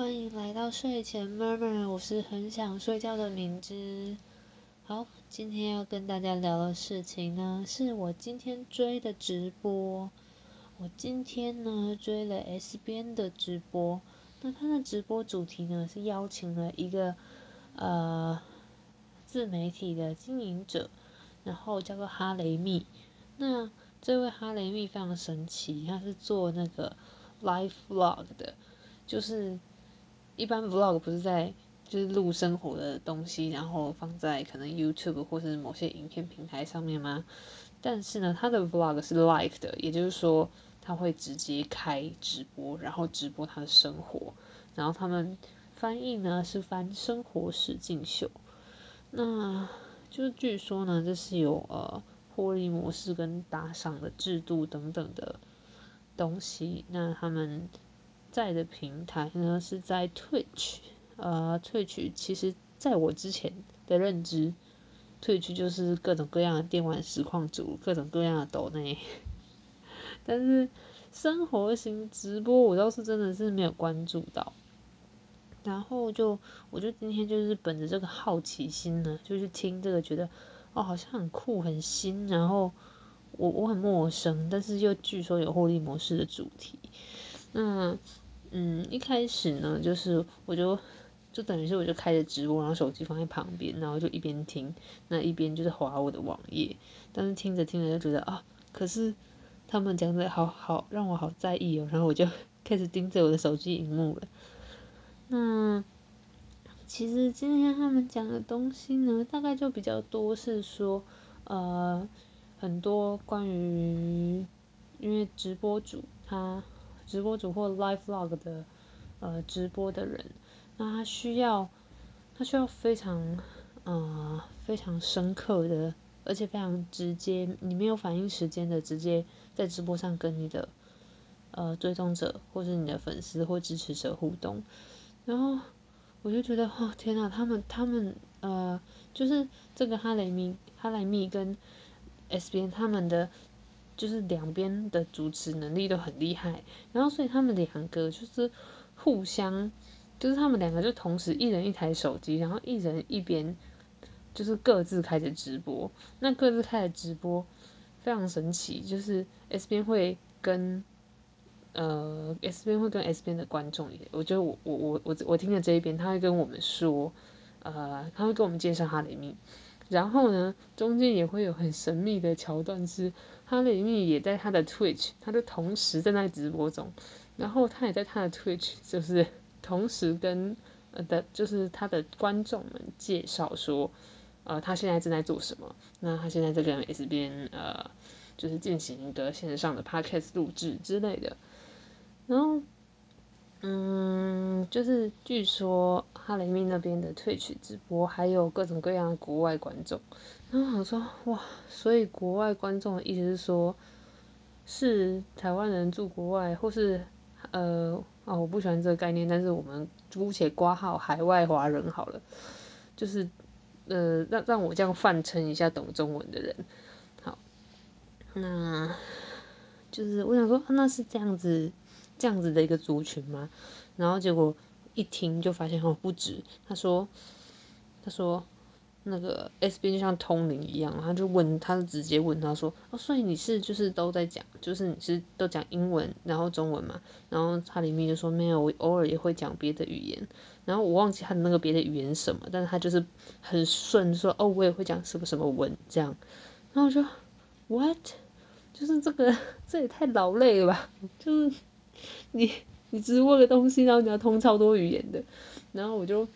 欢迎来到睡前 murmur，我是很想睡觉的敏之。好，今天要跟大家聊的事情呢，是我今天追的直播。我今天呢追了 S 边的直播，那他的直播主题呢是邀请了一个呃自媒体的经营者，然后叫做哈雷密。那这位哈雷密非常神奇，他是做那个 live vlog 的。就是一般 vlog 不是在就是录生活的东西，然后放在可能 YouTube 或是某些影片平台上面吗？但是呢，他的 vlog 是 live 的，也就是说他会直接开直播，然后直播他的生活。然后他们翻译呢是翻生活实境秀，那就是据说呢这是有呃获利模式跟打赏的制度等等的东西。那他们。在的平台呢是在 Twitch，呃，Twitch 其实在我之前的认知，Twitch 就是各种各样的电玩实况组，各种各样的抖内，但是生活型直播我倒是真的是没有关注到，然后就我就今天就是本着这个好奇心呢，就去听这个，觉得哦好像很酷很新，然后我我很陌生，但是又据说有获利模式的主题，那。嗯，一开始呢，就是我就就等于是我就开着直播，然后手机放在旁边，然后就一边听，那一边就是划我的网页。但是听着听着就觉得啊，可是他们讲的好好让我好在意哦，然后我就 开始盯着我的手机荧幕了。那其实今天他们讲的东西呢，大概就比较多是说，呃，很多关于因为直播主他。直播主或 live vlog 的呃直播的人，那他需要他需要非常呃非常深刻的，而且非常直接，你没有反应时间的，直接在直播上跟你的呃追踪者或是你的粉丝或支持者互动，然后我就觉得哦天呐，他们他们呃就是这个哈雷米哈雷密跟 S 边他们的。就是两边的主持能力都很厉害，然后所以他们两个就是互相，就是他们两个就同时一人一台手机，然后一人一边就是各自开着直播，那各自开的直播非常神奇，就是 S 边会跟呃 S 边会跟 S 边的观众，我觉得我我我我我听的这一边，他会跟我们说，呃他会跟我们介绍哈雷密。然后呢，中间也会有很神秘的桥段，是哈雷密也在他的 Twitch，他就同时正在直播中，然后他也在他的 Twitch，就是 同时跟呃的，就是他的观众们介绍说，呃，他现在正在做什么，那他现在在跟 S 边呃，就是进行一个线上的 Podcast 录制之类的，然后。嗯，就是据说哈雷密那边的退取直播还有各种各样的国外观众，然后我说哇，所以国外观众的意思是说，是台湾人住国外，或是呃啊我不喜欢这个概念，但是我们姑且挂号海外华人好了，就是呃让让我这样泛称一下懂中文的人，好，那就是我想说那是这样子。这样子的一个族群吗？然后结果一听就发现哦不止，他说他说那个 S 边就像通灵一样，他就问他就直接问他说哦所以你是就是都在讲就是你是都讲英文然后中文嘛？然后他里面就说没有我偶尔也会讲别的语言，然后我忘记他的那个别的语言什么，但是他就是很顺说哦我也会讲什么什么文这样，然后我就 what 就是这个这也太劳累了吧，就是。你你直播的东西，然后你要通超多语言的，然后我就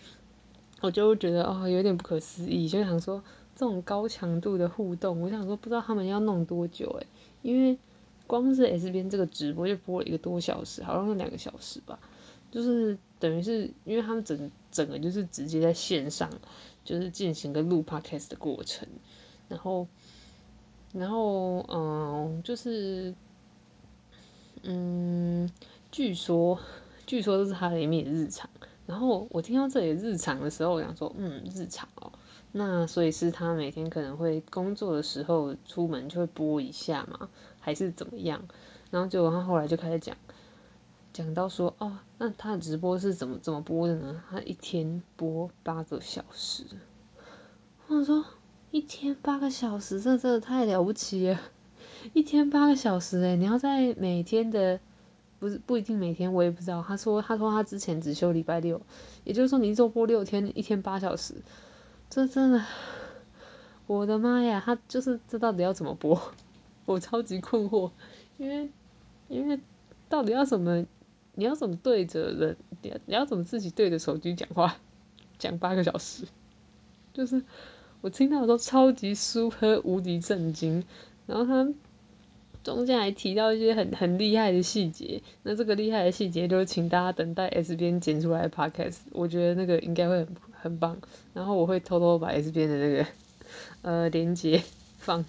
我就觉得哦有点不可思议，就想说这种高强度的互动，我想说不知道他们要弄多久诶，因为光是 S 边这个直播就播了一个多小时，好像是两个小时吧，就是等于是因为他们整整个就是直接在线上就是进行个录 podcast 的过程，然后然后嗯就是。嗯，据说，据说这是哈雷米的日常。然后我听到这里日常的时候，我想说，嗯，日常哦，那所以是他每天可能会工作的时候出门就会播一下嘛，还是怎么样？然后结果他后来就开始讲，讲到说，哦，那他的直播是怎么怎么播的呢？他一天播八个小时。我说一天八个小时，这真的太了不起！一天八个小时，诶，你要在每天的，不是不一定每天，我也不知道。他说他说他之前只休礼拜六，也就是说你一周播六天，一天八小时，这真的，我的妈呀！他就是这到底要怎么播？我超级困惑，因为因为到底要怎么，你要怎么对着人，你要怎么自己对着手机讲话，讲八个小时，就是我听到的时候超级 super 无敌震惊，然后他中间还提到一些很很厉害的细节，那这个厉害的细节就是请大家等待 S 边剪出来的 podcast，我觉得那个应该会很很棒，然后我会偷偷把 S 边的那个呃连接放。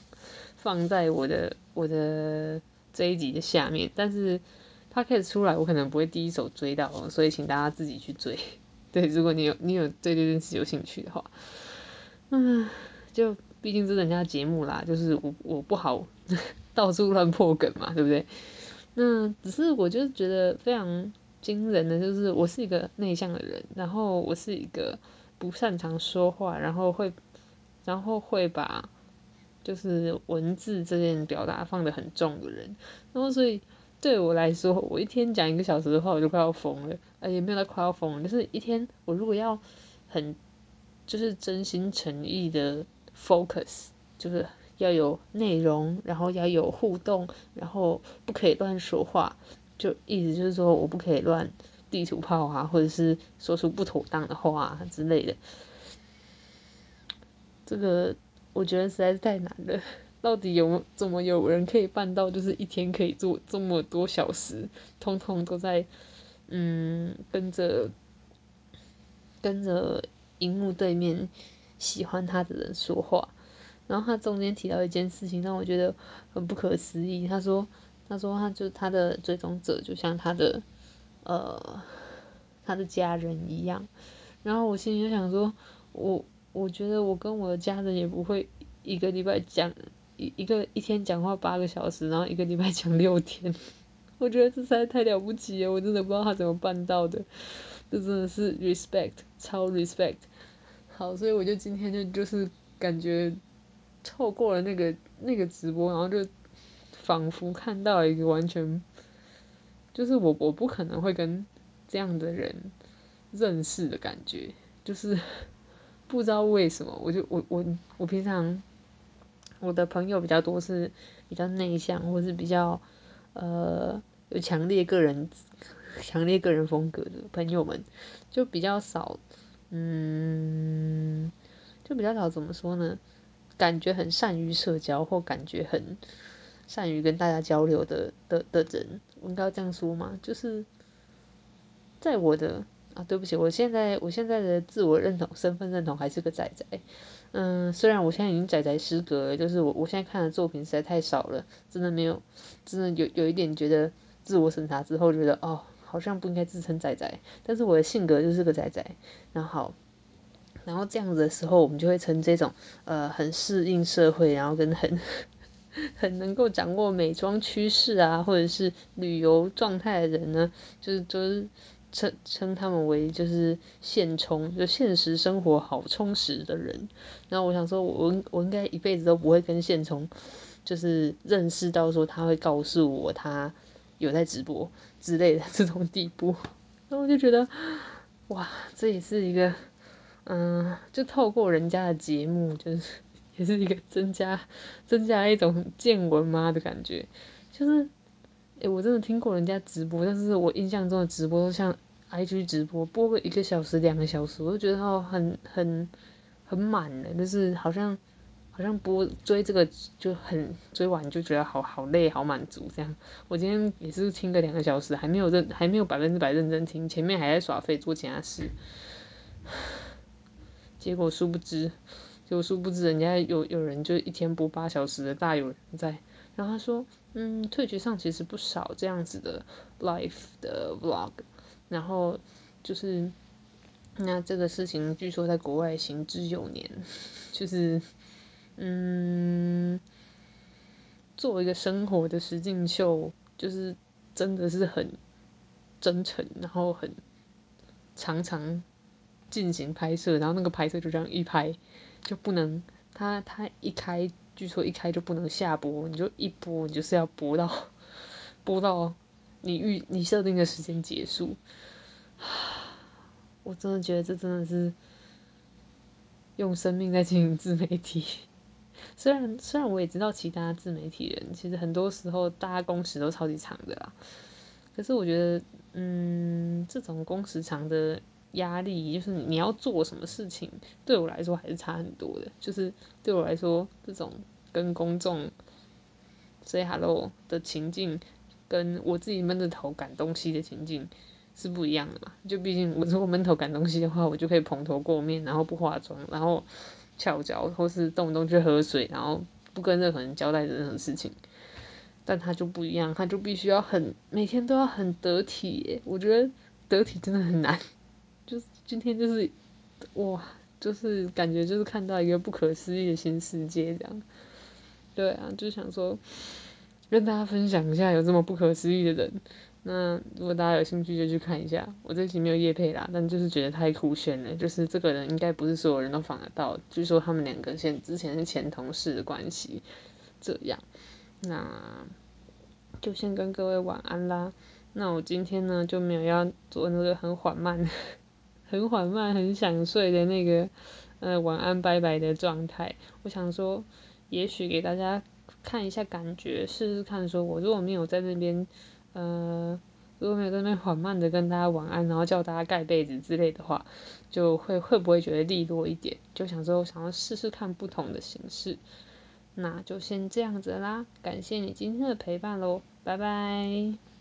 放在我的我的这一集的下面，但是它开始出来，我可能不会第一手追到，所以请大家自己去追。对，如果你有你有对这件事有兴趣的话，嗯，就毕竟是人家节目啦，就是我我不好 到处乱破梗嘛，对不对？那只是我就是觉得非常惊人的，就是我是一个内向的人，然后我是一个不擅长说话，然后会然后会把。就是文字这件表达放的很重的人，然后所以对我来说，我一天讲一个小时的话，我就快要疯了。哎，也没有到快要疯，就是一天我如果要很就是真心诚意的 focus，就是要有内容，然后要有互动，然后不可以乱说话，就意思就是说我不可以乱地图炮啊，或者是说出不妥当的话之类的，这个。我觉得实在是太难了，到底有怎么有人可以办到，就是一天可以做这么多小时，通通都在嗯跟着跟着荧幕对面喜欢他的人说话，然后他中间提到一件事情让我觉得很不可思议，他说他说他就他的追踪者就像他的呃他的家人一样，然后我心里就想说我。我觉得我跟我的家人也不会一个礼拜讲一一个一天讲话八个小时，然后一个礼拜讲六天。我觉得这实在太了不起，我真的不知道他怎么办到的。这真的是 respect，超 respect。好，所以我就今天就就是感觉透过了那个那个直播，然后就仿佛看到一个完全就是我我不可能会跟这样的人认识的感觉，就是。不知道为什么，我就我我我平常我的朋友比较多是比较内向或是比较呃有强烈个人强烈个人风格的朋友们，就比较少，嗯，就比较少怎么说呢？感觉很善于社交或感觉很善于跟大家交流的的的人，我应该这样说吗？就是在我的。啊，对不起，我现在我现在的自我认同、身份认同还是个仔仔。嗯，虽然我现在已经仔仔失格了，就是我我现在看的作品实在太少了，真的没有，真的有有一点觉得自我审查之后觉得哦，好像不应该自称仔仔。但是我的性格就是个仔仔，然后然后这样子的时候，我们就会称这种呃很适应社会，然后跟很 很能够掌握美妆趋势啊，或者是旅游状态的人呢，就是就是。称称他们为就是现充，就现实生活好充实的人。然后我想说，我我应该一辈子都不会跟现充，就是认识到说他会告诉我他有在直播之类的这种地步。然后我就觉得，哇，这也是一个，嗯，就透过人家的节目，就是也是一个增加增加一种见闻嘛的感觉。就是，诶，我真的听过人家直播，但是我印象中的直播都像。IG 直播播个一个小时、两个小时，我就觉得哦，很很很满的，就是好像好像播追这个就很追完就觉得好好累、好满足这样。我今天也是听个两个小时，还没有认还没有百分之百认真听，前面还在耍废做其他事，结果殊不知，结果殊不知人家有有人就一天播八小时的大有人在，然后他说，嗯，退学上其实不少这样子的 life 的 vlog。然后就是，那这个事情据说在国外行之有年，就是，嗯，作为一个生活的实境秀，就是真的是很真诚，然后很常常进行拍摄，然后那个拍摄就这样一拍就不能，他他一开，据说一开就不能下播，你就一播你就是要播到 播到你预你设定的时间结束，我真的觉得这真的是用生命在经营自媒体。虽然虽然我也知道其他自媒体人，其实很多时候大家工时都超级长的啦，可是我觉得，嗯，这种工时长的压力，就是你要做什么事情，对我来说还是差很多的。就是对我来说，这种跟公众 say hello 的情境，跟我自己闷着头赶东西的情境是不一样的嘛。就毕竟我如果闷头赶东西的话，我就可以蓬头垢面，然后不化妆，然后。翘脚，或是动不动就喝水，然后不跟任何人交代任何事情，但他就不一样，他就必须要很每天都要很得体。我觉得得体真的很难，就是今天就是哇，就是感觉就是看到一个不可思议的新世界这样。对啊，就想说跟大家分享一下有这么不可思议的人。那如果大家有兴趣就去看一下，我这期没有叶配啦，但就是觉得太酷炫了，就是这个人应该不是所有人都访得到，据说他们两个现之前是前同事的关系，这样，那就先跟各位晚安啦。那我今天呢就没有要做那个很缓慢、很缓慢、很想睡的那个呃晚安拜拜的状态，我想说，也许给大家看一下感觉，试试看，说我如果没有在那边。呃，如果没有在那边缓慢的跟大家晚安，然后叫大家盖被子之类的话，就会会不会觉得利落一点？就想说想要试试看不同的形式，那就先这样子啦，感谢你今天的陪伴喽，拜拜。